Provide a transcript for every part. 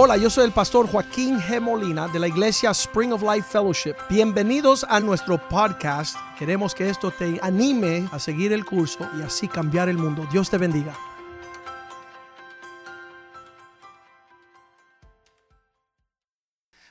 Hola, yo soy el pastor Joaquín G. Molina de la iglesia Spring of Life Fellowship. Bienvenidos a nuestro podcast. Queremos que esto te anime a seguir el curso y así cambiar el mundo. Dios te bendiga.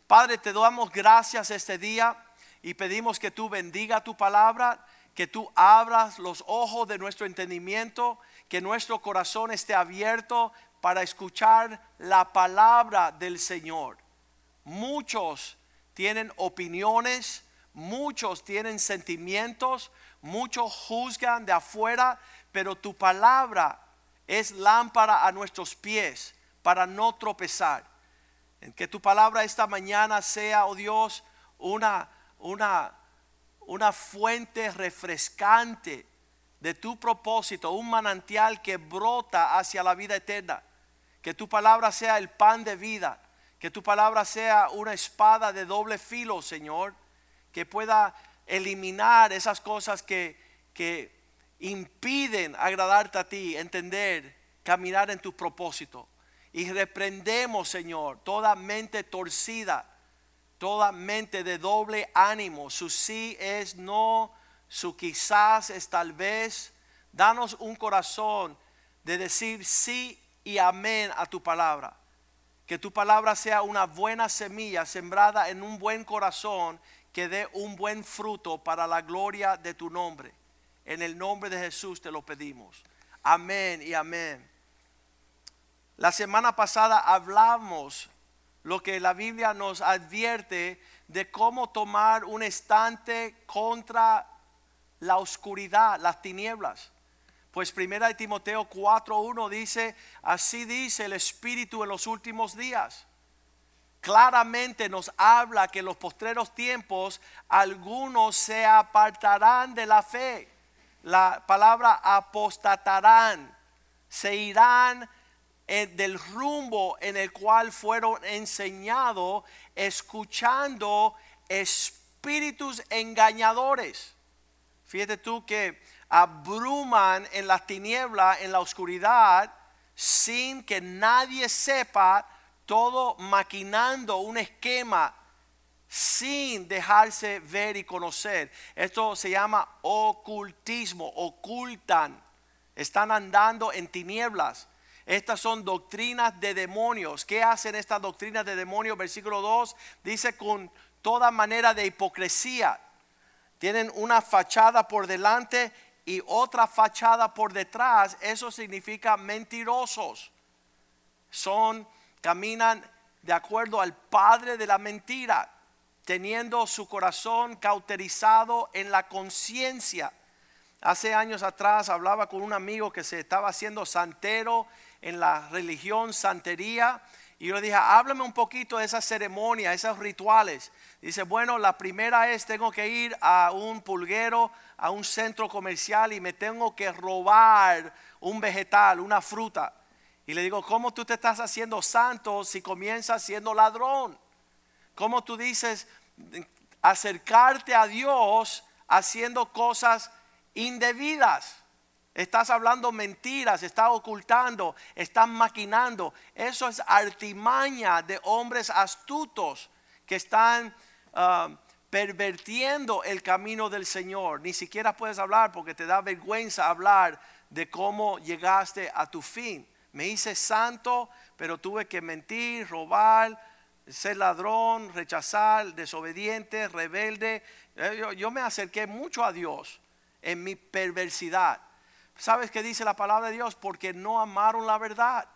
Padre, te damos gracias este día y pedimos que tú bendiga tu palabra, que tú abras los ojos de nuestro entendimiento, que nuestro corazón esté abierto para escuchar la palabra del Señor. Muchos tienen opiniones, muchos tienen sentimientos, muchos juzgan de afuera, pero tu palabra es lámpara a nuestros pies para no tropezar. En que tu palabra esta mañana sea, oh Dios, una, una, una fuente refrescante de tu propósito, un manantial que brota hacia la vida eterna. Que tu palabra sea el pan de vida. Que tu palabra sea una espada de doble filo, Señor. Que pueda eliminar esas cosas que, que impiden agradarte a ti, entender, caminar en tu propósito. Y reprendemos, Señor, toda mente torcida, toda mente de doble ánimo. Su sí es no, su quizás es tal vez. Danos un corazón de decir sí y amén a tu palabra. Que tu palabra sea una buena semilla sembrada en un buen corazón que dé un buen fruto para la gloria de tu nombre. En el nombre de Jesús te lo pedimos. Amén y amén. La semana pasada hablamos lo que la Biblia nos advierte de cómo tomar un estante contra la oscuridad, las tinieblas. Pues primera de Timoteo 4:1 dice, así dice el Espíritu en los últimos días. Claramente nos habla que en los postreros tiempos algunos se apartarán de la fe. La palabra apostatarán, se irán eh, del rumbo en el cual fueron enseñados, escuchando espíritus engañadores. Fíjate tú que abruman en las tinieblas, en la oscuridad, sin que nadie sepa, todo maquinando un esquema sin dejarse ver y conocer. Esto se llama ocultismo, ocultan, están andando en tinieblas. Estas son doctrinas de demonios. ¿Qué hacen estas doctrinas de demonios? Versículo 2 dice con toda manera de hipocresía. Tienen una fachada por delante y otra fachada por detrás, eso significa mentirosos. Son, caminan de acuerdo al padre de la mentira, teniendo su corazón cauterizado en la conciencia. Hace años atrás hablaba con un amigo que se estaba haciendo santero en la religión santería y yo le dije, háblame un poquito de esas ceremonias, esos rituales. Dice, bueno, la primera es, tengo que ir a un pulguero, a un centro comercial y me tengo que robar un vegetal, una fruta. Y le digo, ¿cómo tú te estás haciendo santo si comienzas siendo ladrón? ¿Cómo tú dices acercarte a Dios haciendo cosas indebidas? Estás hablando mentiras, estás ocultando, estás maquinando. Eso es artimaña de hombres astutos que están ah, pervertiendo el camino del Señor. Ni siquiera puedes hablar porque te da vergüenza hablar de cómo llegaste a tu fin. Me hice santo, pero tuve que mentir, robar, ser ladrón, rechazar, desobediente, rebelde. Eh, yo, yo me acerqué mucho a Dios en mi perversidad. ¿Sabes qué dice la palabra de Dios? Porque no amaron la verdad.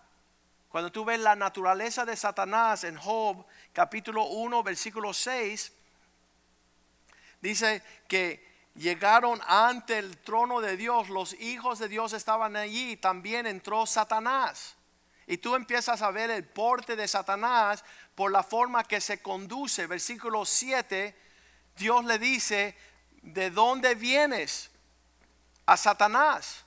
Cuando tú ves la naturaleza de Satanás en Job capítulo 1 versículo 6, dice que llegaron ante el trono de Dios, los hijos de Dios estaban allí, también entró Satanás. Y tú empiezas a ver el porte de Satanás por la forma que se conduce. Versículo 7, Dios le dice, ¿de dónde vienes? A Satanás.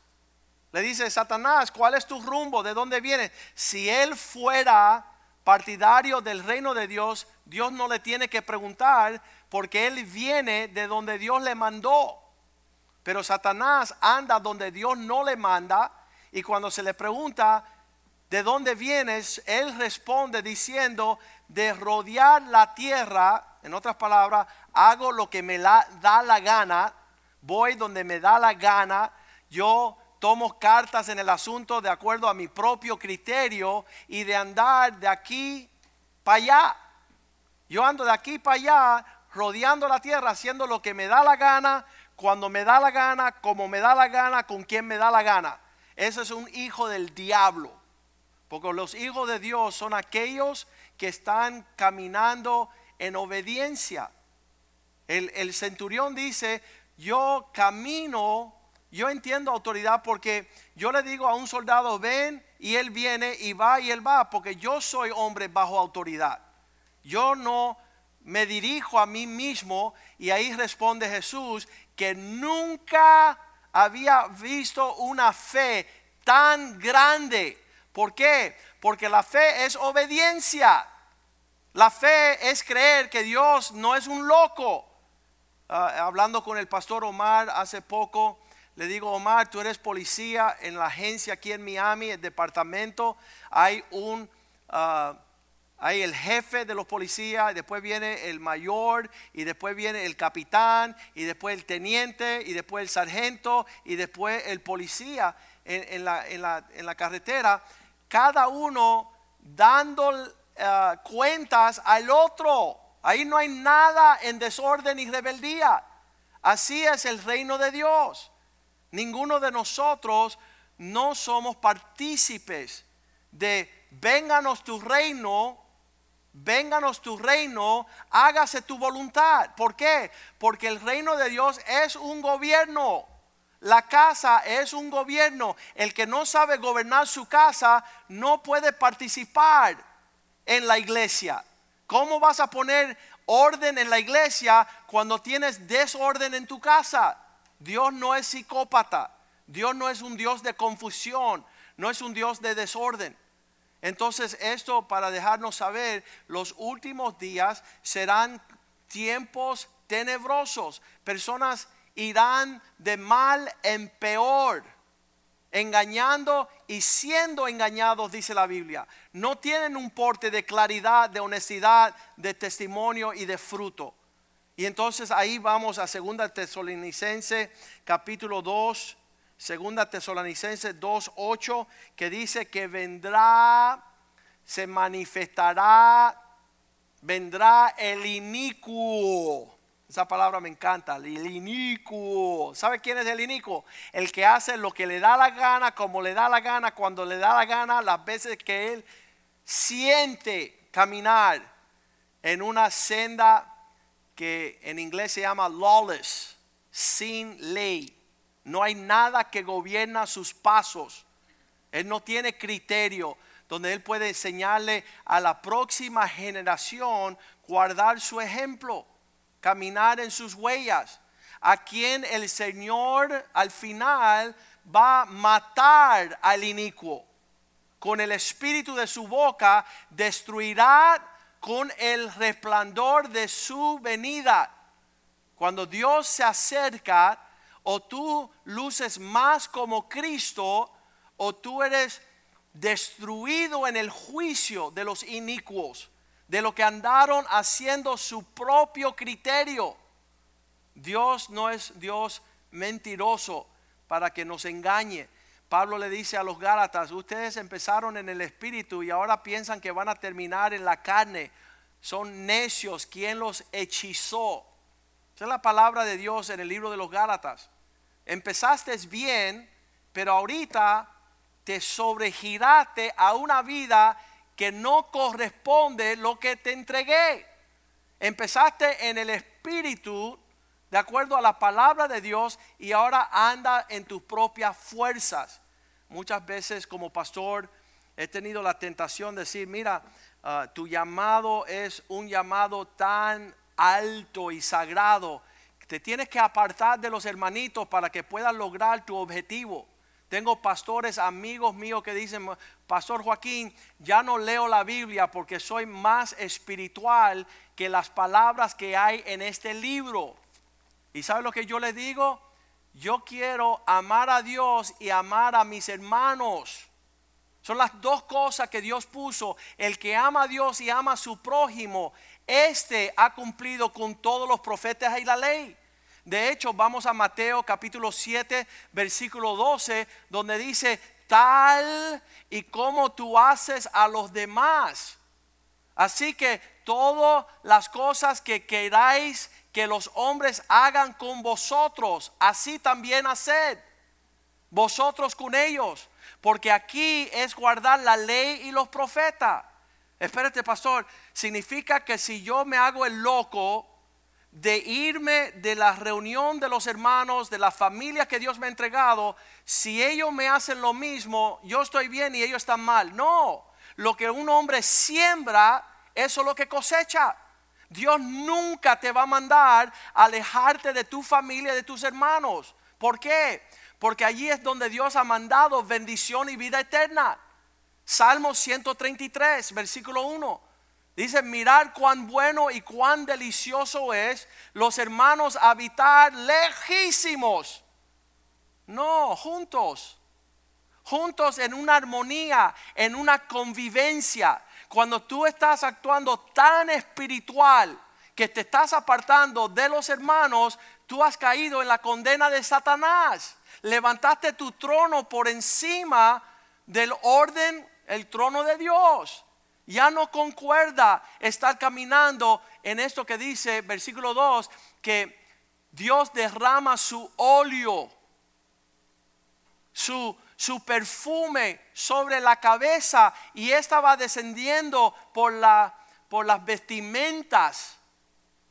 Le dice Satanás, ¿cuál es tu rumbo? ¿De dónde viene? Si él fuera partidario del reino de Dios, Dios no le tiene que preguntar porque él viene de donde Dios le mandó. Pero Satanás anda donde Dios no le manda y cuando se le pregunta, ¿de dónde vienes? Él responde diciendo, de rodear la tierra, en otras palabras, hago lo que me da la gana, voy donde me da la gana, yo tomo cartas en el asunto de acuerdo a mi propio criterio y de andar de aquí para allá. Yo ando de aquí para allá, rodeando la tierra, haciendo lo que me da la gana, cuando me da la gana, como me da la gana, con quien me da la gana. Ese es un hijo del diablo. Porque los hijos de Dios son aquellos que están caminando en obediencia. El, el centurión dice, yo camino, yo entiendo autoridad porque yo le digo a un soldado, ven y él viene y va y él va, porque yo soy hombre bajo autoridad. Yo no me dirijo a mí mismo y ahí responde Jesús que nunca había visto una fe tan grande. ¿Por qué? Porque la fe es obediencia. La fe es creer que Dios no es un loco. Ah, hablando con el pastor Omar hace poco, le digo, Omar, tú eres policía en la agencia aquí en Miami, el departamento. Hay un... Ah, hay el jefe de los policías, y después viene el mayor, y después viene el capitán, y después el teniente, y después el sargento, y después el policía en, la, carretera. Cada uno dando eh, cuentas al otro. Ahí no hay nada en desorden y rebeldía. Así es el reino de Dios. Ninguno de nosotros no somos partícipes de vénganos tu reino vénganos tu reino, hágase tu voluntad. ¿Por qué? Porque el reino de Dios es un gobierno. La casa es un gobierno. El que no sabe gobernar su casa no puede participar en la iglesia. ¿Cómo vas a poner orden en la iglesia cuando tienes desorden en tu casa? Dios no es psicópata. Dios no es un Dios de confusión. No es un Dios de desorden. Entonces esto para dejarnos saber, los últimos días serán tiempos tenebrosos. Personas irán de mal en peor, engañando y siendo engañados, dice la Biblia. No tienen un porte de claridad, de honestidad, de testimonio y de fruto. Y entonces ahí vamos a 2 Tesalonicense capítulo 2 Segunda Tesalonicenses 2:8 que dice que vendrá, se manifestará, vendrá el inicuo. Esa palabra me encanta, el inicuo. ¿Sabe quién es el inicuo? El que hace lo que le da la gana, como le da la gana, cuando le da la gana, las veces que él siente caminar en una senda que en inglés se llama lawless, sin ley. No hay nada que gobierna sus pasos. Él no tiene criterio donde Él puede enseñarle a la próxima generación guardar su ejemplo, caminar en sus huellas, a quien el Señor al final va a matar al inicuo. Con el espíritu de su boca destruirá con el resplandor de su venida. Cuando Dios se acerca, o tú luces más como Cristo o tú eres destruido en el juicio de los inicuos, de lo que andaron haciendo su propio criterio. Dios no es Dios mentiroso para que nos engañe. Pablo le dice a los Gálatas, ustedes empezaron en el espíritu y ahora piensan que van a terminar en la carne. Son necios, ¿quién los hechizó? Esa es la palabra de Dios en el libro de los Gálatas empezaste bien, pero ahorita te sobregiraste a una vida que no corresponde lo que te entregué. Empezaste en el espíritu de acuerdo a la palabra de Dios y ahora anda en tus propias fuerzas. Muchas veces como pastor he tenido la tentación de decir, mira, ah, tu llamado es un llamado tan alto y sagrado te tienes que apartar de los hermanitos para que puedas lograr tu objetivo. Tengo pastores, amigos míos que dicen, Pastor Joaquín, ya no leo la Biblia porque soy más espiritual que las palabras que hay en este libro. ¿Y sabe lo que yo les digo? Yo quiero amar a Dios y amar a mis hermanos. Son las dos cosas que Dios puso. El que ama a Dios y ama a su prójimo, este ha cumplido con todos los profetas y la ley. De hecho, vamos a Mateo capítulo 7, versículo 12, donde dice, tal y como tú haces a los demás. Así que todas las cosas que queráis que los hombres hagan con vosotros, así también haced vosotros con ellos porque aquí es guardar la ley y los profetas. Espérate, pastor, significa que si yo me hago el loco de irme de la reunión de los hermanos, de la familia que Dios me ha entregado, si ellos me hacen lo mismo, yo estoy bien y ellos están mal. No, lo que un hombre siembra, eso es lo que cosecha. Dios nunca te va a mandar a alejarte de tu familia, de tus hermanos. ¿Por qué? porque allí es donde Dios ha mandado bendición y vida eterna. Salmo 133, versículo 1. Dice, mirar cuán bueno y cuán delicioso es los hermanos habitar lejísimos. No, juntos. Juntos en una armonía, en una convivencia. Cuando tú estás actuando tan espiritual que te estás apartando de los hermanos, tú has caído en la condena de Satanás levantaste tu trono por encima del orden, el trono de Dios. Ya no concuerda estar caminando en esto que dice versículo 2, que Dios derrama su óleo, su, su perfume sobre la cabeza y esta va descendiendo por, la, por las vestimentas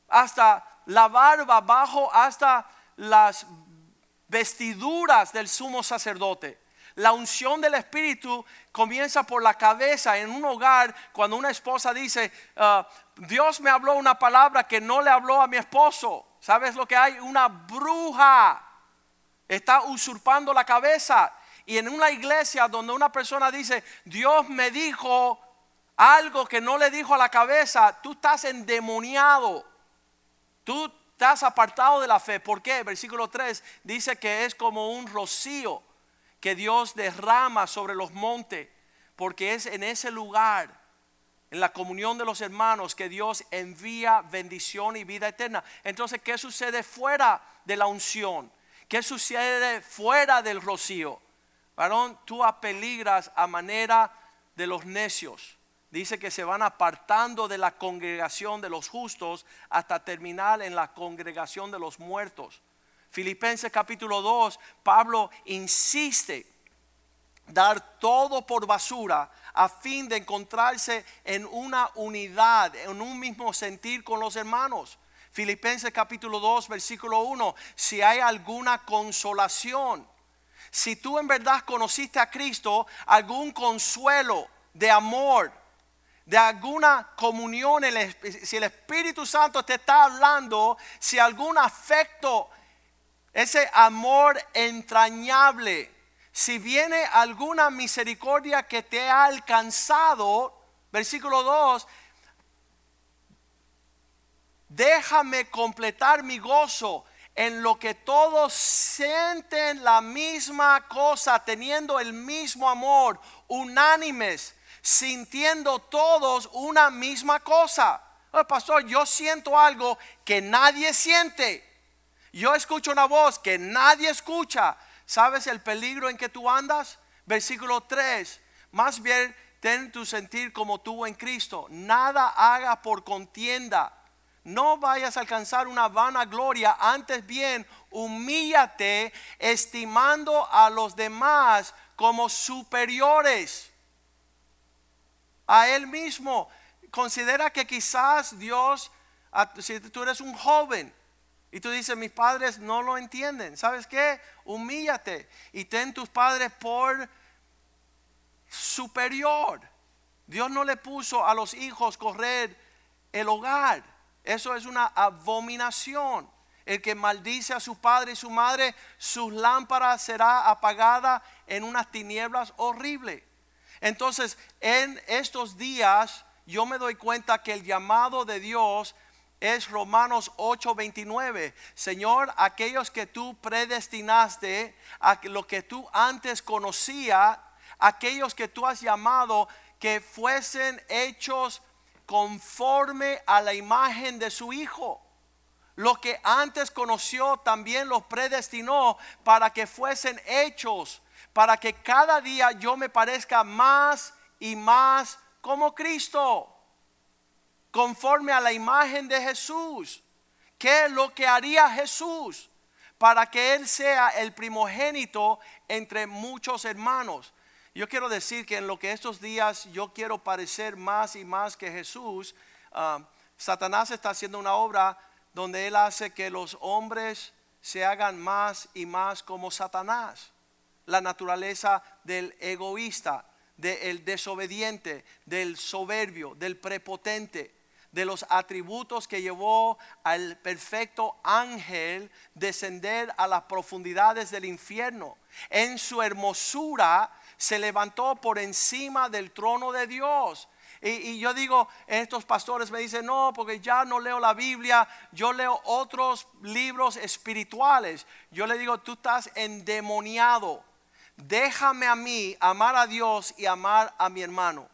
hasta la barba, abajo hasta las vestiduras del sumo sacerdote. La unción del Espíritu comienza por la cabeza en un hogar cuando una esposa dice, ah, Dios me habló una palabra que no le habló a mi esposo. ¿Sabes lo que hay? Una bruja está usurpando la cabeza. Y en una iglesia donde una persona dice, Dios me dijo algo que no le dijo a la cabeza, tú estás endemoniado. Tú estás apartado de la fe. ¿Por qué? Versículo 3 dice que es como un rocío que Dios derrama sobre los montes, porque es en ese lugar, en la comunión de los hermanos, que Dios envía bendición y vida eterna. Entonces, ¿qué sucede fuera de la unción? ¿Qué sucede fuera del rocío? Varón, tú apeligras a manera de los necios dice que se van apartando de la congregación de los justos hasta terminar en la congregación de los muertos. Filipenses capítulo 2, Pablo insiste dar todo por basura a fin de encontrarse en una unidad, en un mismo sentir con los hermanos. Filipenses capítulo 2, versículo 1, si hay alguna consolación, si tú en verdad conociste a Cristo, algún consuelo de amor, de alguna comunión, si el Espíritu Santo te está hablando, si algún afecto, ese amor entrañable, si viene alguna misericordia que te ha alcanzado, versículo 2, déjame completar mi gozo en lo que todos sienten la misma cosa, teniendo el mismo amor, unánimes sintiendo todos una misma cosa. pastor, yo siento algo que nadie siente. Yo escucho una voz que nadie escucha. ¿Sabes el peligro en que tú andas? Versículo 3. Más bien ten tu sentir como tú en Cristo. Nada haga por contienda. No vayas a alcanzar una vana gloria. Antes bien, humíllate estimando a los demás como superiores a Él mismo. Considera que quizás Dios, si tú eres un joven y tú dices, mis padres no lo entienden, ¿sabes qué? Humíllate y ten tus padres por superior. Dios no le puso a los hijos correr el hogar. Eso es una abominación. El que maldice a su padre y su madre, sus lámparas será apagada en unas tinieblas horribles. Entonces, en estos días yo me doy cuenta que el llamado de Dios es Romanos 8:29. Señor, aquellos que tú predestinaste, a lo que tú antes conocías, aquellos que tú has llamado que fuesen hechos conforme a la imagen de su Hijo. Lo que antes conoció también los predestinó para que fuesen hechos, para que cada día yo me parezca más y más como Cristo, conforme a la imagen de Jesús. ¿Qué es lo que haría Jesús? Para que Él sea el primogénito entre muchos hermanos. Yo quiero decir que en lo que estos días yo quiero parecer más y más que Jesús, ah, Satanás está haciendo una obra donde él hace que los hombres se hagan más y más como Satanás. La naturaleza del egoísta, del desobediente, del soberbio, del prepotente, de los atributos que llevó al perfecto ángel descender a las profundidades del infierno. En su hermosura se levantó por encima del trono de Dios. Y, yo digo, estos pastores me dicen, no, porque ya no leo la Biblia, yo leo otros libros espirituales. Yo le digo, tú estás endemoniado. Déjame a mí amar a Dios y amar a mi hermano.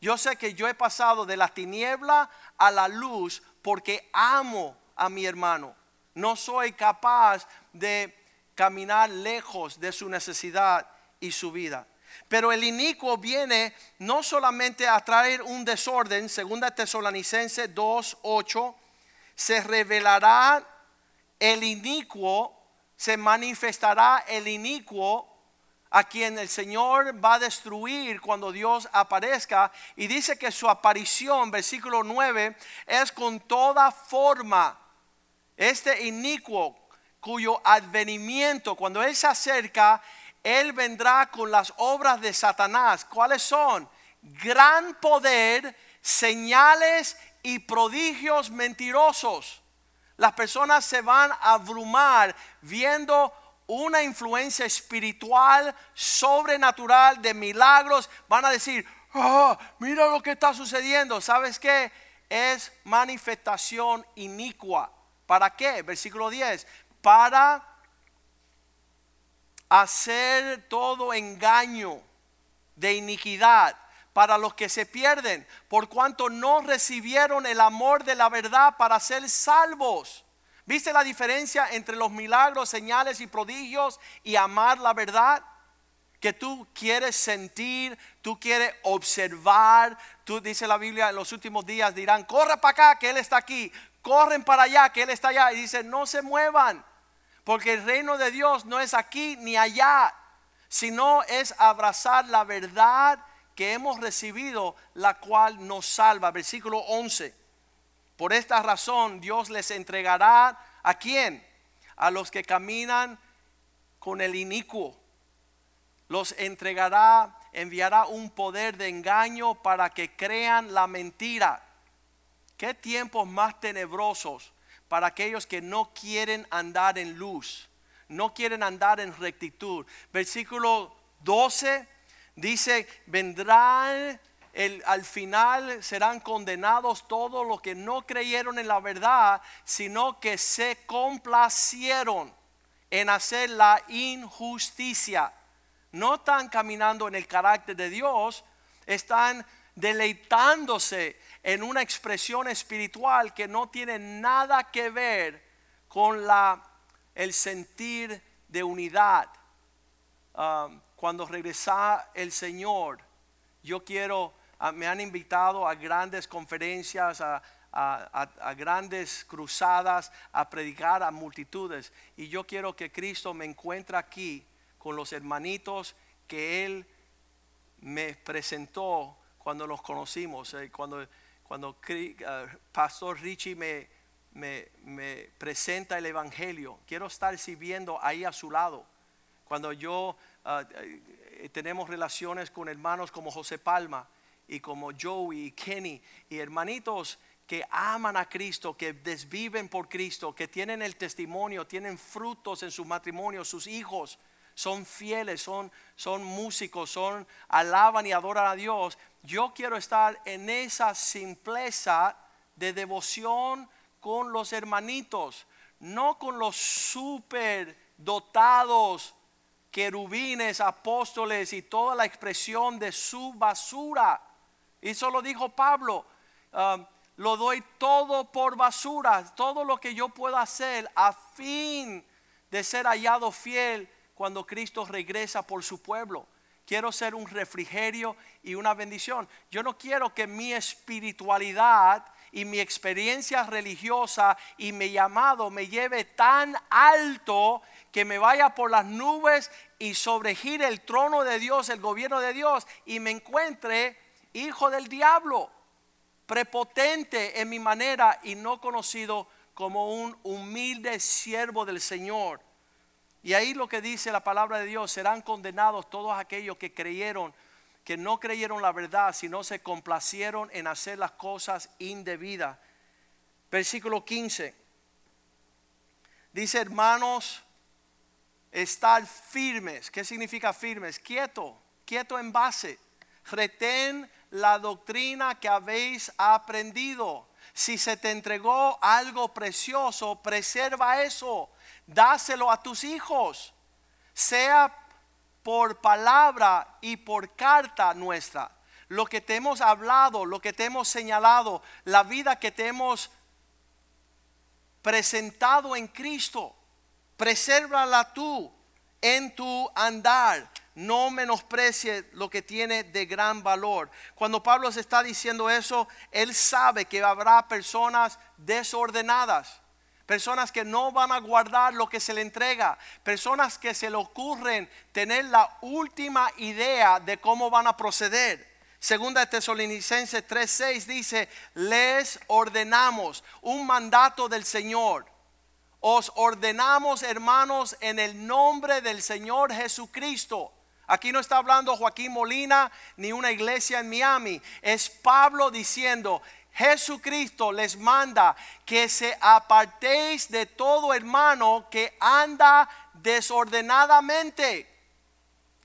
Yo sé que yo he pasado de la tiniebla a la luz porque amo a mi hermano. No soy capaz de caminar lejos de su necesidad y su vida. Pero el inicuo viene no solamente a traer un desorden, segunda Tesalonicense 2:8, se revelará el inicuo, se manifestará el inicuo a quien el Señor va a destruir cuando Dios aparezca. Y dice que su aparición, versículo 9, es con toda forma. Este inicuo cuyo advenimiento, cuando Él se acerca, él vendrá con las obras de Satanás. ¿Cuáles son? Gran poder, señales y prodigios mentirosos. Las personas se van a abrumar viendo una influencia espiritual, sobrenatural, de milagros. Van a decir, oh, mira lo que está sucediendo. ¿Sabes qué? Es manifestación inicua. ¿Para qué? Versículo 10. Para hacer todo engaño de iniquidad para los que se pierden, por cuanto no recibieron el amor de la verdad para ser salvos. ¿Viste la diferencia entre los milagros, señales y prodigios y amar la verdad? Que tú quieres sentir, tú quieres observar. Tú dice la Biblia en los últimos días dirán, corre para acá que Él está aquí, corren para allá que Él está allá. Y dice, no se muevan porque el reino de Dios no es aquí ni allá, sino es abrazar la verdad que hemos recibido, la cual nos salva. Versículo 11. Por esta razón Dios les entregará a quién? A los que caminan con el inicuo. Los entregará, enviará un poder de engaño para que crean la mentira. ¿Qué tiempos más tenebrosos? Para aquellos que no quieren andar en luz, no quieren andar en rectitud. Versículo 12 dice, vendrán al final serán condenados todos los que no creyeron en la verdad, sino que se complacieron en hacer la injusticia. No están caminando en el carácter de Dios, están deleitándose en una expresión espiritual que no tiene nada que ver con la, el sentir de unidad. Um, cuando regresa el Señor, yo quiero, ah, me han invitado a grandes conferencias, a, a, grandes cruzadas, a predicar a multitudes. Y yo quiero que Cristo me encuentre aquí con los hermanitos que Él me presentó cuando los conocimos, eh, cuando cuando uh, Pastor Richie me, me, presenta el Evangelio, quiero estar sirviendo ahí a su lado. Cuando yo uh, tenemos relaciones con hermanos como José Palma y como Joey y Kenny y hermanitos que aman a Cristo, que desviven por Cristo, que tienen el testimonio, tienen frutos en su matrimonio, sus hijos son fieles, son, son músicos, son alaban y adoran a Dios. Yo quiero estar en esa simpleza de devoción con los hermanitos, no con los super dotados querubines, apóstoles y toda la expresión de su basura. Y eso lo dijo Pablo. um, lo doy todo por basura, todo lo que yo pueda hacer a fin de ser hallado fiel cuando Cristo regresa por su pueblo. Quiero ser un refrigerio y una bendición. Yo no quiero que mi espiritualidad y mi experiencia religiosa y mi llamado me lleve tan alto que me vaya por las nubes y sobregire el trono de Dios, el gobierno de Dios y me encuentre hijo del diablo prepotente en mi manera y no conocido como un humilde siervo del Señor. Y ahí lo que dice la palabra de Dios, serán condenados todos aquellos que creyeron, que no creyeron la verdad, sino se complacieron en hacer las cosas indebidas. Versículo 15. Dice, hermanos, estar firmes. ¿Qué significa firmes? Quieto, quieto en base. Retén la doctrina que habéis aprendido. Si se te entregó algo precioso, preserva eso. Dáselo a tus hijos. Sea por palabra y por carta nuestra. Lo que te hemos hablado, lo que te hemos señalado, la vida que te hemos presentado en Cristo. Presérvala tú en tu andar no menosprecie lo que tiene de gran valor. Cuando Pablo se está diciendo eso, él sabe que habrá personas desordenadas, personas que no van a guardar lo que se le entrega, personas que se le ocurren tener la última idea de cómo van a proceder. Segunda de Tesalonicenses 3:6 dice, les ordenamos un mandato del Señor. Os ordenamos, hermanos, en el nombre del Señor Jesucristo Aquí no está hablando Joaquín Molina ni una iglesia en Miami. Es Pablo diciendo, Jesucristo les manda que se apartéis de todo hermano que anda desordenadamente.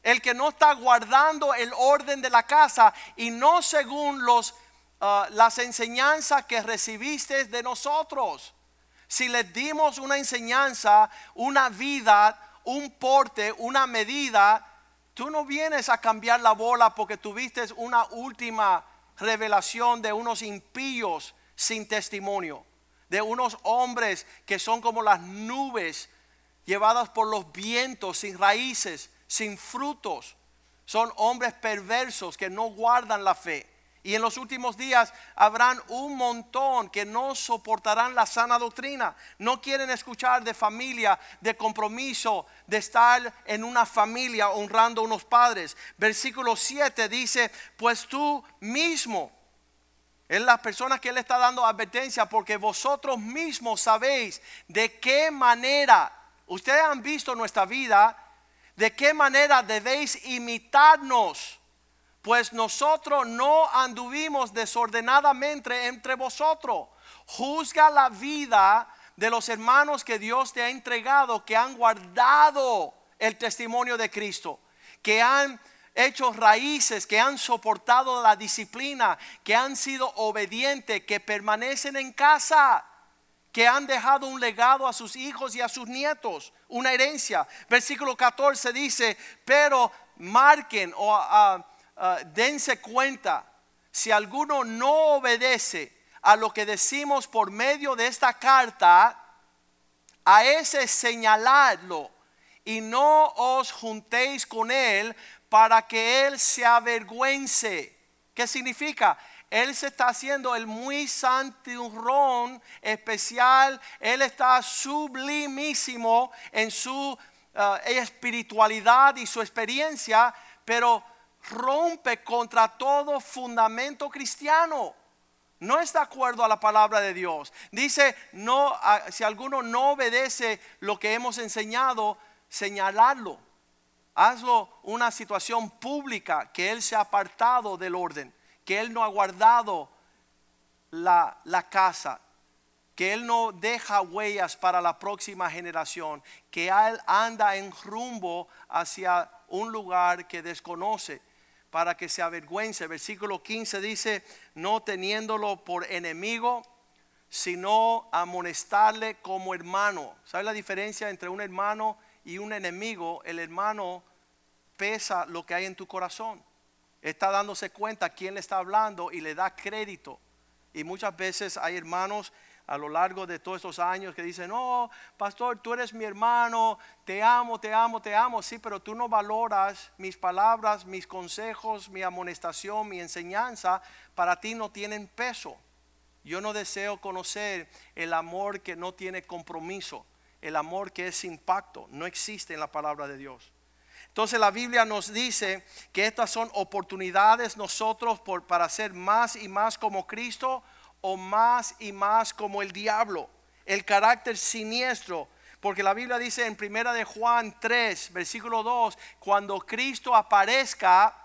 El que no está guardando el orden de la casa y no según los, uh, las enseñanzas que recibiste de nosotros. Si les dimos una enseñanza, una vida, un porte, una medida, Tú no vienes a cambiar la bola porque tuviste una última revelación de unos impíos sin testimonio, de unos hombres que son como las nubes llevadas por los vientos, sin raíces, sin frutos. Son hombres perversos que no guardan la fe. Y en los últimos días habrán un montón que no soportarán la sana doctrina. No quieren escuchar de familia, de compromiso, de estar en una familia honrando a unos padres. Versículo 7 dice, pues tú mismo, es la persona que él está dando advertencia, porque vosotros mismos sabéis de qué manera, ustedes han visto nuestra vida, de qué manera debéis imitarnos pues nosotros no anduvimos desordenadamente entre vosotros. Juzga la vida de los hermanos que Dios te ha entregado, que han guardado el testimonio de Cristo, que han hecho raíces, que han soportado la disciplina, que han sido obedientes, que permanecen en casa, que han dejado un legado a sus hijos y a sus nietos, una herencia. Versículo 14 dice, pero marquen o uh, Ah, dense cuenta, si alguno no obedece a lo que decimos por medio de esta carta, a ese señaladlo y no os juntéis con él para que él se avergüence. ¿Qué significa? Él se está haciendo el muy santurrón especial, él está sublimísimo en su ah, espiritualidad y su experiencia, pero rompe contra todo fundamento cristiano. No está de acuerdo a la palabra de Dios. Dice, no, si alguno no obedece lo que hemos enseñado, señalarlo. Hazlo una situación pública que él se ha apartado del orden, que él no ha guardado la, la casa, que él no deja huellas para la próxima generación, que él anda en rumbo hacia un lugar que desconoce para que se avergüence. Versículo 15 dice, no teniéndolo por enemigo, sino amonestarle como hermano. ¿Sabe la diferencia entre un hermano y un enemigo, el hermano pesa lo que hay en tu corazón. Está dándose cuenta quién le está hablando y le da crédito. Y muchas veces hay hermanos a lo largo de todos estos años que dicen, no, pastor, tú eres mi hermano, te amo, te amo, te amo. Sí, pero tú no valoras mis palabras, mis consejos, mi amonestación, mi enseñanza, para ti no tienen peso. Yo no deseo conocer el amor que no tiene compromiso, el amor que es sin pacto, no existe en la palabra de Dios. Entonces la Biblia nos dice que estas son oportunidades nosotros por, para ser más y más como Cristo o más y más como el diablo, el carácter siniestro. Porque la Biblia dice en primera de Juan 3, versículo 2, cuando Cristo aparezca,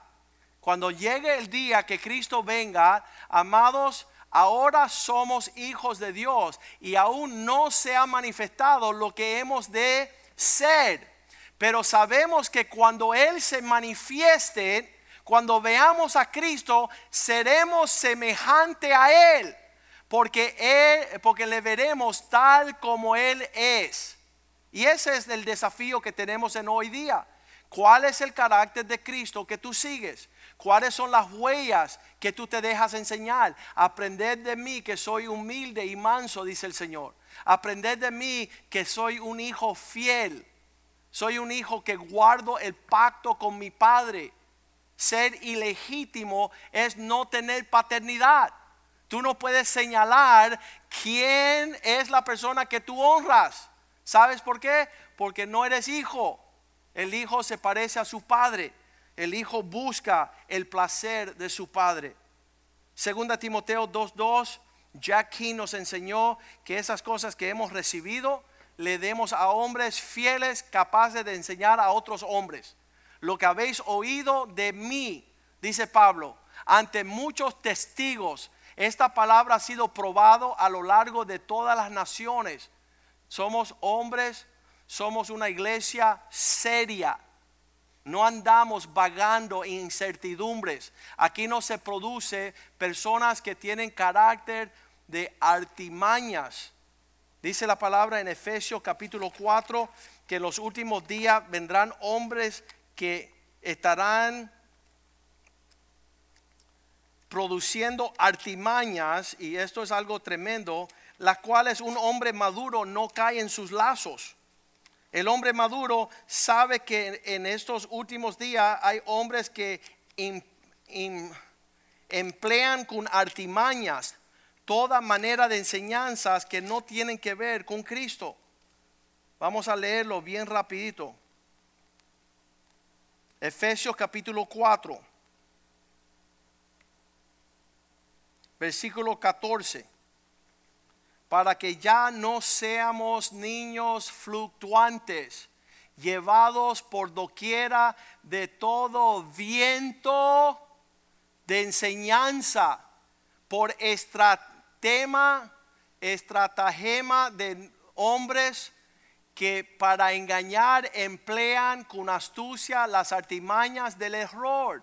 cuando llegue el día que Cristo venga, amados, ahora somos hijos de Dios y aún no se ha manifestado lo que hemos de ser. Pero sabemos que cuando Él se manifieste, cuando veamos a Cristo, seremos semejante a Él porque, él, porque le veremos tal como Él es. Y ese es el desafío que tenemos en hoy día. ¿Cuál es el carácter de Cristo que tú sigues? ¿Cuáles son las huellas que tú te dejas enseñar? Aprended de mí que soy humilde y manso, dice el Señor. Aprended de mí que soy un hijo fiel. Soy un hijo que guardo el pacto con mi Padre. Ser ilegítimo es no tener paternidad. Tú no puedes señalar quién es la persona que tú honras. ¿Sabes por qué? Porque no eres hijo. El hijo se parece a su padre. El hijo busca el placer de su padre. Segunda Timoteo 2.2, ya aquí nos enseñó que esas cosas que hemos recibido le demos a hombres fieles capaces de enseñar a otros hombres. Lo que habéis oído de mí, dice Pablo, ante muchos testigos, esta palabra ha sido probado a lo largo de todas las naciones. Somos hombres, somos una iglesia seria. No andamos vagando en incertidumbres. Aquí no se produce personas que tienen carácter de artimañas. Dice la palabra en Efesios capítulo 4 que en los últimos días vendrán hombres que estarán produciendo artimañas, y esto es algo tremendo, las cuales un hombre maduro no cae en sus lazos. El hombre maduro sabe que en estos últimos días hay hombres que emplean con artimañas toda manera de enseñanzas que no tienen que ver con Cristo. Vamos a leerlo bien rapidito. Efesios capítulo 4. Versículo 14, para que ya no seamos niños fluctuantes, llevados por doquiera de todo viento de enseñanza, por estratema, estratagema de hombres que para engañar emplean con astucia las artimañas del error.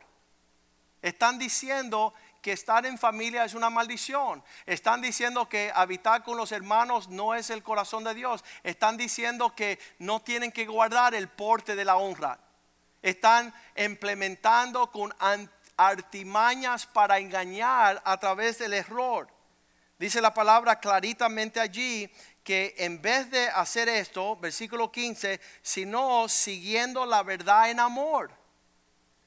Están diciendo que estar en familia es una maldición. Están diciendo que habitar con los hermanos no es el corazón de Dios. Están diciendo que no tienen que guardar el porte de la honra. Están implementando con artimañas para engañar a través del error. Dice la palabra claritamente allí que en vez de hacer esto, versículo 15, sino siguiendo la verdad en amor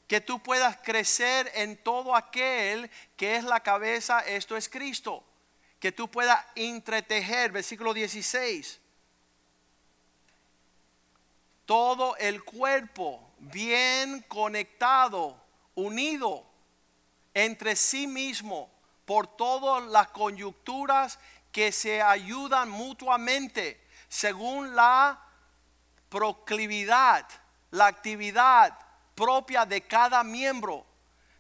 que tú puedas crecer en todo aquel que es la cabeza, esto es Cristo. Que tú puedas entretejer, versículo 16, todo el cuerpo bien conectado, unido entre sí mismo por todas las coyunturas que se ayudan mutuamente según la proclividad, la actividad propia de cada miembro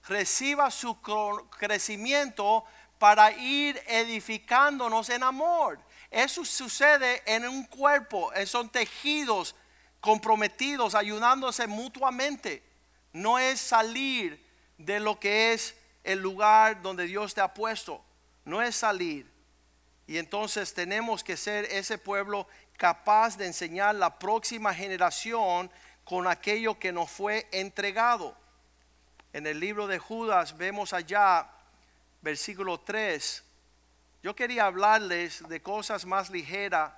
reciba su crecimiento para ir edificándonos en amor. Eso sucede en un cuerpo, son tejidos comprometidos, ayudándose mutuamente. No es salir de lo que es el lugar donde Dios te ha puesto, no es salir. Y entonces tenemos que ser ese pueblo capaz de enseñar la próxima generación con aquello que nos fue entregado. En el libro de Judas vemos allá, versículo 3, yo quería hablarles de cosas más ligeras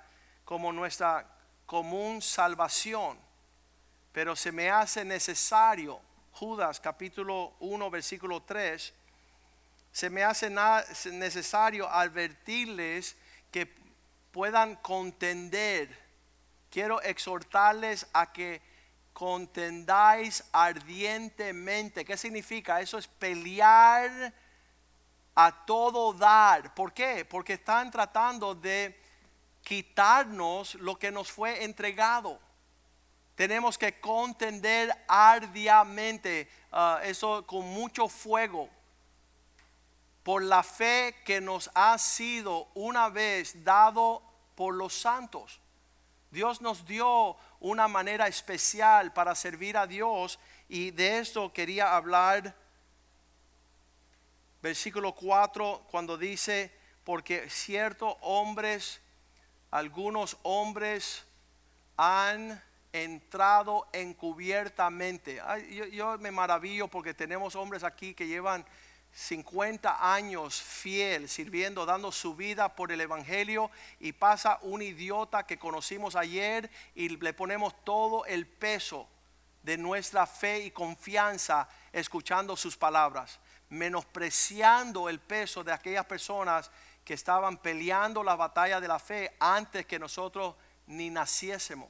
como nuestra común salvación, pero se me hace necesario, Judas capítulo 1, versículo 3, se me hace necesario advertirles que puedan contender. Quiero exhortarles a que contendáis ardientemente. ¿Qué significa? Eso es pelear a todo dar. ¿Por qué? Porque están tratando de quitarnos lo que nos fue entregado. Tenemos que contender ardiamente, ah, eso con mucho fuego, por la fe que nos ha sido una vez dado por los santos. Dios nos dio una manera especial para servir a Dios y de esto quería hablar versículo 4, cuando dice, porque ciertos hombres, algunos hombres han entrado encubiertamente. yo, yo, me maravillo porque tenemos hombres aquí que llevan 50 años fiel, sirviendo, dando su vida por el Evangelio y pasa un idiota que conocimos ayer y le ponemos todo el peso de nuestra fe y confianza escuchando sus palabras menospreciando el peso de aquellas personas que estaban peleando la batalla de la fe antes que nosotros ni naciésemos.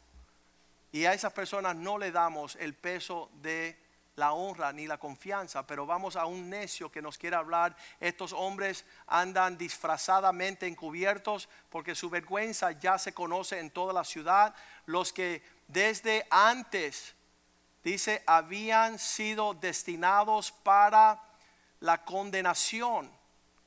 Y a esas personas no le damos el peso de la honra ni la confianza, pero vamos a un necio que nos quiere hablar. Estos hombres andan disfrazadamente encubiertos porque su vergüenza ya se conoce en toda la ciudad. Los que desde antes, dice, habían sido destinados para la condenación.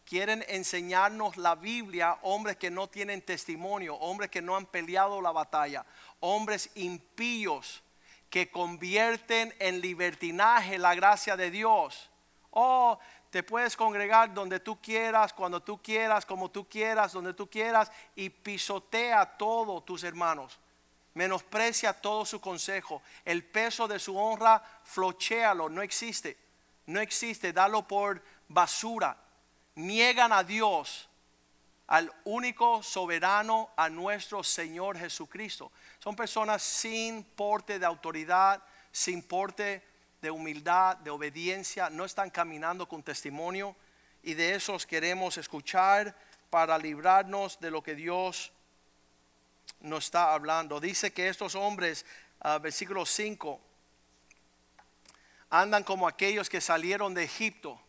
Quieren enseñarnos la Biblia hombres que no tienen testimonio, hombres que no han peleado la batalla, hombres impíos que convierten en libertinaje la gracia de Dios. Oh, te puedes congregar donde tú quieras, cuando tú quieras, como tú quieras, donde tú quieras, y pisotea a todos tus hermanos. Menosprecia todo su consejo. El peso de su honra, flochéalo, no existe no existe, dalo por basura. Niegan a Dios, al único soberano, a nuestro Señor Jesucristo. Son personas sin porte de autoridad, sin porte de humildad, de obediencia, no están caminando con testimonio y de esos queremos escuchar para librarnos de lo que Dios nos está hablando. Dice que estos hombres, uh, versículo 5, andan como aquellos que salieron de Egipto.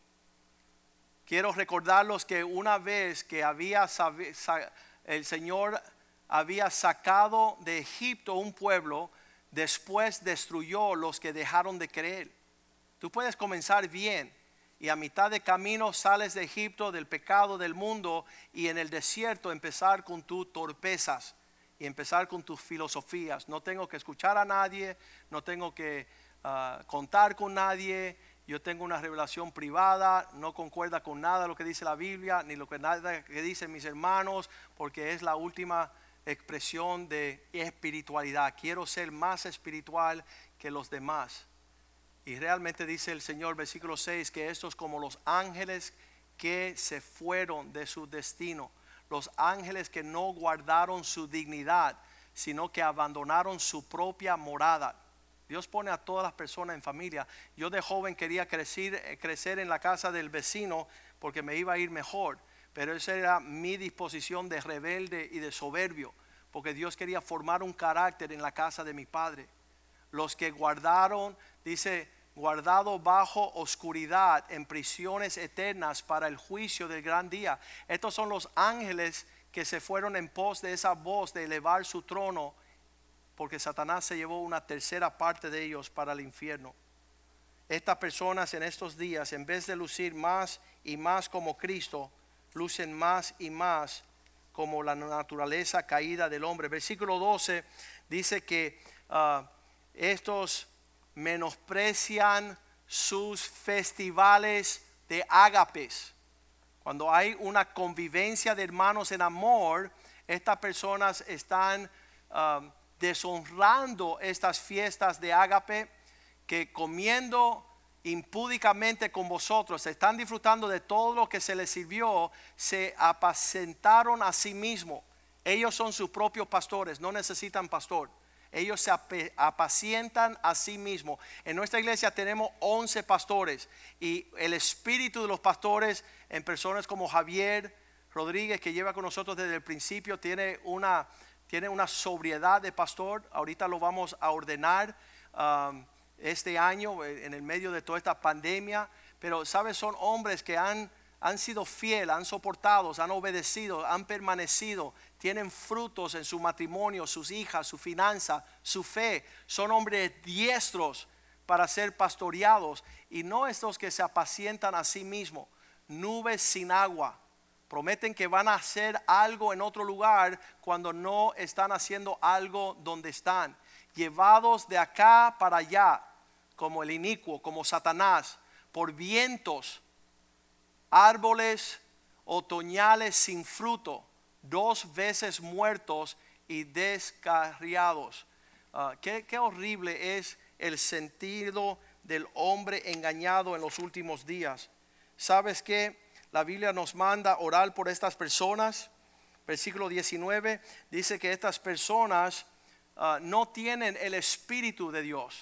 Quiero recordarlos que una vez que había el Señor había sacado de Egipto un pueblo, después destruyó los que dejaron de creer. Tú puedes comenzar bien y a mitad de camino sales de Egipto, del pecado del mundo y en el desierto empezar con tus torpezas y empezar con tus filosofías. No tengo que escuchar a nadie, no tengo que contar con nadie, yo tengo una revelación privada, no concuerda con nada lo que dice la Biblia, ni lo que nada que dicen mis hermanos, porque es la última expresión de espiritualidad. Quiero ser más espiritual que los demás. Y realmente dice el Señor, versículo 6, que estos como los ángeles que se fueron de su destino, los ángeles que no guardaron su dignidad, sino que abandonaron su propia morada. Dios pone a todas las personas en familia. Yo de joven quería crecer, eh, crecer en la casa del vecino porque me iba a ir mejor. Pero esa era mi disposición de rebelde y de soberbio. Porque Dios quería formar un carácter en la casa de mi padre. Los que guardaron, dice, guardado bajo oscuridad en prisiones eternas para el juicio del gran día. Estos son los ángeles que se fueron en pos de esa voz de elevar su trono porque Satanás se llevó una tercera parte de ellos para el infierno. Estas personas en estos días, en vez de lucir más y más como Cristo, lucen más y más como la naturaleza caída del hombre. Versículo 12 dice que ah, estos menosprecian sus festivales de ágapes. Cuando hay una convivencia de hermanos en amor, estas personas están um, deshonrando estas fiestas de ágape, que comiendo impúdicamente con vosotros, están disfrutando de todo lo que se les sirvió, se apacentaron a sí mismos. Ellos son sus propios pastores, no necesitan pastor. Ellos se apacientan a sí mismos. En nuestra iglesia tenemos 11 pastores y el espíritu de los pastores en personas como Javier Rodríguez, que lleva con nosotros desde el principio, tiene una, tiene una sobriedad de pastor. Ahorita lo vamos a ordenar. Um, este año eh, en el medio de toda esta pandemia, pero sabes, son hombres que han, han sido fieles, han soportado, han obedecido, han permanecido, tienen frutos en su matrimonio, sus hijas, su finanza, su fe. Son hombres diestros para ser pastoreados y no estos que se apacientan a sí mismos, nubes sin agua. Prometen que van a hacer algo en otro lugar cuando no están haciendo algo donde están. Llevados de acá para allá, como el inicuo, como Satanás, por vientos, árboles otoñales sin fruto, dos veces muertos y descarriados. Ah, qué, qué horrible es el sentido del hombre engañado en los últimos días. ¿Sabes que La Biblia nos manda orar por estas personas. Versículo 19 dice que estas personas ah, no tienen el Espíritu de Dios.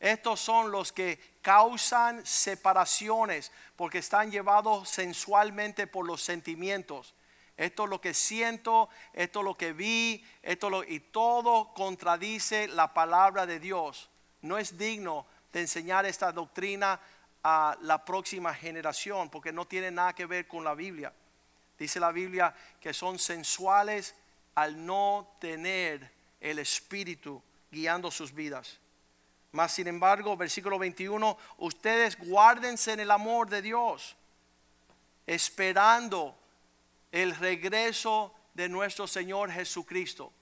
Estos son los que causan separaciones porque están llevados sensualmente por los sentimientos. Esto es lo que siento, esto es lo que vi, esto lo, y todo contradice la palabra de Dios. No es digno de enseñar esta doctrina a la próxima generación porque no tiene nada que ver con la Biblia. Dice la Biblia que son sensuales al no tener el Espíritu guiando sus vidas. Mas sin embargo, versículo 21, ustedes guárdense en el amor de Dios, esperando el regreso de nuestro Señor Jesucristo.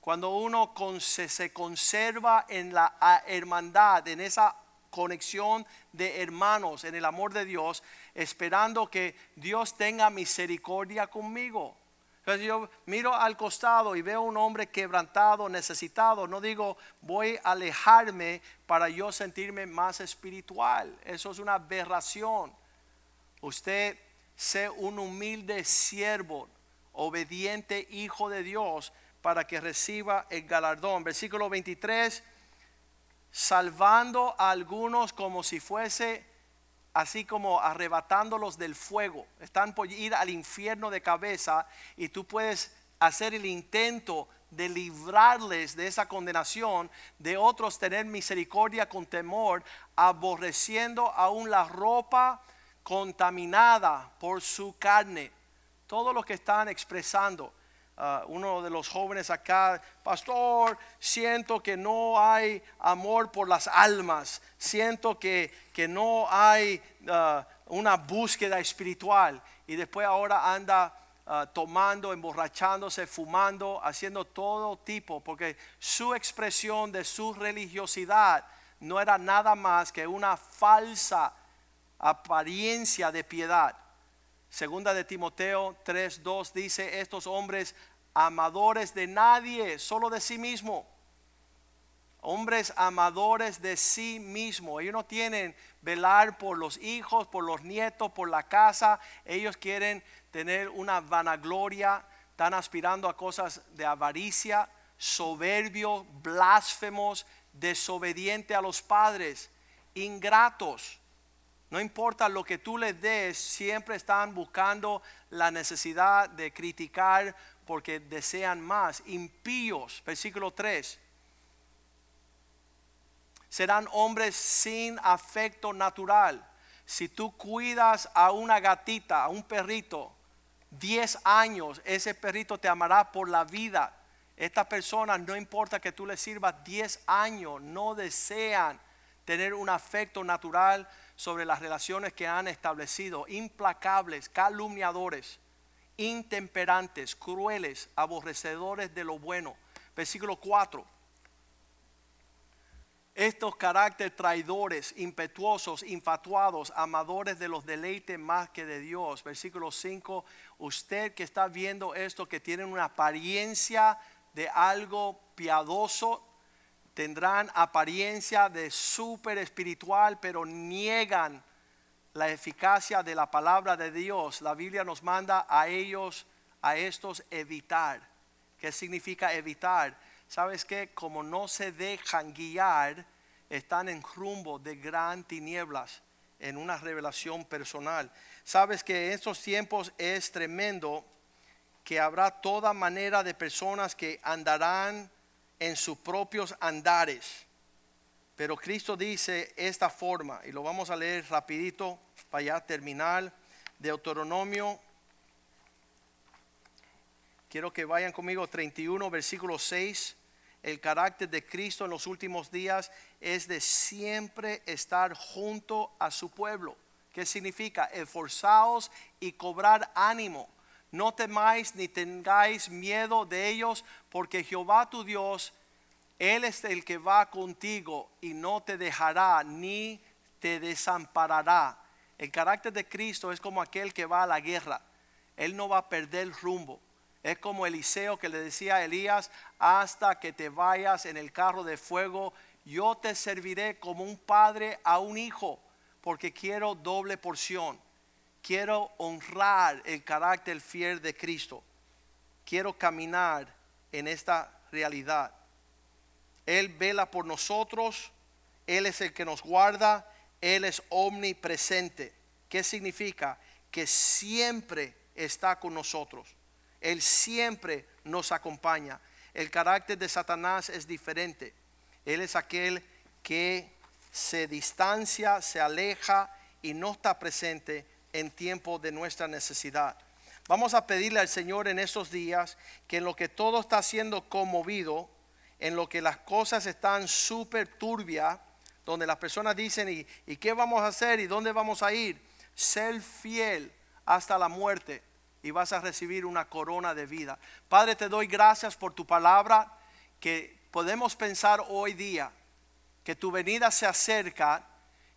Cuando uno se, conserva en la hermandad, en esa conexión de hermanos, en el amor de Dios, esperando que Dios tenga misericordia conmigo. Yo miro al costado y veo un hombre quebrantado, necesitado. No digo voy a alejarme para yo sentirme más espiritual. Eso es una aberración. Usted sea un humilde siervo, obediente hijo de Dios para que reciba el galardón. Versículo 23, salvando a algunos como si fuese así como arrebatándolos del fuego. Están por ir al infierno de cabeza y tú puedes hacer el intento de librarles de esa condenación, de otros tener misericordia con temor, aborreciendo aún la ropa contaminada por su carne. Todo lo que están expresando. Uh, uno de los jóvenes acá, pastor, siento que no hay amor por las almas, siento que, que no hay uh, una búsqueda espiritual y después ahora anda uh, tomando, emborrachándose, fumando, haciendo todo tipo, porque su expresión de su religiosidad no era nada más que una falsa apariencia de piedad. Segunda de Timoteo 3:2 dice, estos hombres amadores de nadie, solo de sí mismo. Hombres amadores de sí mismo. Ellos no tienen velar por los hijos, por los nietos, por la casa. Ellos quieren tener una vanagloria. Están aspirando a cosas de avaricia, soberbios, blasfemos, desobediente a los padres, ingratos. No importa lo que tú les des, siempre están buscando la necesidad de criticar porque desean más. Impíos, versículo 3. Serán hombres sin afecto natural. Si tú cuidas a una gatita, a un perrito, 10 años, ese perrito te amará por la vida. Estas personas, no importa que tú les sirvas 10 años, no desean tener un afecto natural sobre las relaciones que han establecido, implacables, calumniadores intemperantes, crueles, aborrecedores de lo bueno. Versículo 4. Estos caracteres traidores, impetuosos, infatuados, amadores de los deleites más que de Dios. Versículo 5. Usted que está viendo esto, que tiene una apariencia de algo piadoso, tendrán apariencia de súper espiritual, pero niegan la eficacia de la palabra de Dios. La Biblia nos manda a ellos, a estos, evitar. ¿Qué significa evitar? ¿Sabes que Como no se dejan guiar, están en rumbo de gran tinieblas, en una revelación personal. Sabes que en estos tiempos es tremendo que habrá toda manera de personas que andarán en sus propios andares. Pero Cristo dice esta forma, y lo vamos a leer rapidito para ya terminar, Deuteronomio. Quiero que vayan conmigo 31, versículo 6. El carácter de Cristo en los últimos días es de siempre estar junto a su pueblo. ¿Qué significa? Esforzaos y cobrar ánimo no temáis ni tengáis miedo de ellos, porque Jehová tu Dios, Él es el que va contigo y no te dejará ni te desamparará. El carácter de Cristo es como aquel que va a la guerra. Él no va a perder el rumbo. Es como Eliseo que le decía a Elías, hasta que te vayas en el carro de fuego, yo te serviré como un padre a un hijo, porque quiero doble porción quiero honrar el carácter fiel de Cristo. Quiero caminar en esta realidad. Él vela por nosotros, Él es el que nos guarda, Él es omnipresente. ¿Qué significa? Que siempre está con nosotros. Él siempre nos acompaña. El carácter de Satanás es diferente. Él es aquel que se distancia, se aleja y no está presente en tiempo de nuestra necesidad. Vamos a pedirle al Señor en estos días que en lo que todo está siendo conmovido, en lo que las cosas están súper turbias, donde las personas dicen, ¿y, ¿y qué vamos a hacer? ¿Y dónde vamos a ir? Ser fiel hasta la muerte y vas a recibir una corona de vida. Padre, te doy gracias por tu palabra, que podemos pensar hoy día que tu venida se acerca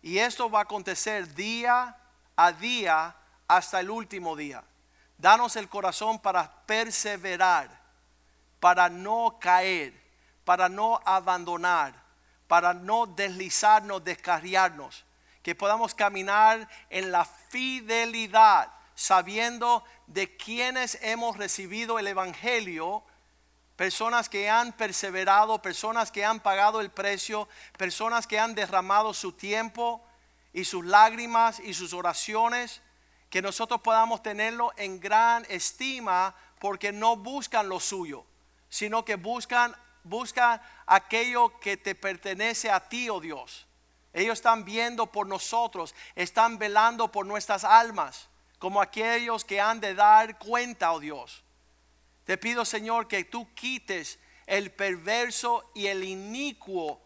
y esto va a acontecer día a día hasta el último día. Danos el corazón para perseverar, para no caer, para no abandonar, para no deslizarnos, descarriarnos. Que podamos caminar en la fidelidad, sabiendo de quienes hemos recibido el Evangelio, personas que han perseverado, personas que han pagado el precio, personas que han derramado su tiempo, y sus lágrimas y sus oraciones, que nosotros podamos tenerlo en gran estima porque no buscan lo suyo, sino que buscan, buscan aquello que te pertenece a ti, oh Dios. Ellos están viendo por nosotros, están velando por nuestras almas, como aquellos que han de dar cuenta, oh Dios. Te pido, Señor, que tú quites el perverso y el inicuo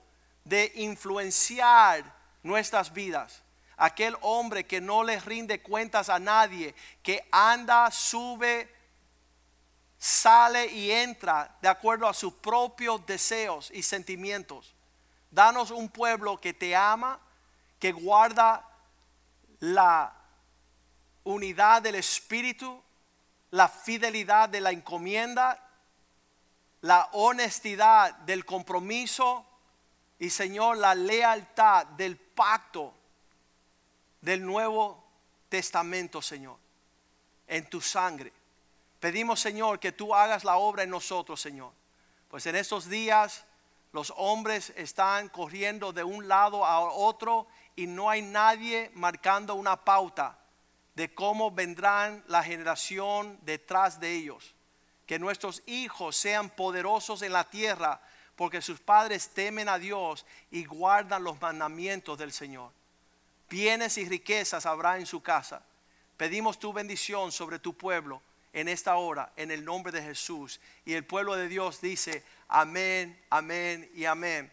de influenciar nuestras vidas. Aquel hombre que no le rinde cuentas a nadie, que anda, sube, sale y entra de acuerdo a sus propios deseos y sentimientos. Danos un pueblo que te ama, que guarda la unidad del espíritu, la fidelidad de la encomienda, la honestidad del compromiso y Señor, la lealtad del pacto del Nuevo Testamento, Señor, en tu sangre. Pedimos, Señor, que tú hagas la obra en nosotros, Señor. Pues en estos días los hombres están corriendo de un lado a otro y no hay nadie marcando una pauta de cómo vendrán la generación detrás de ellos. Que nuestros hijos sean poderosos en la tierra porque sus padres temen a Dios y guardan los mandamientos del Señor. Bienes y riquezas habrá en su casa. Pedimos tu bendición sobre tu pueblo en esta hora, en el nombre de Jesús. Y el pueblo de Dios dice, amén, amén y amén.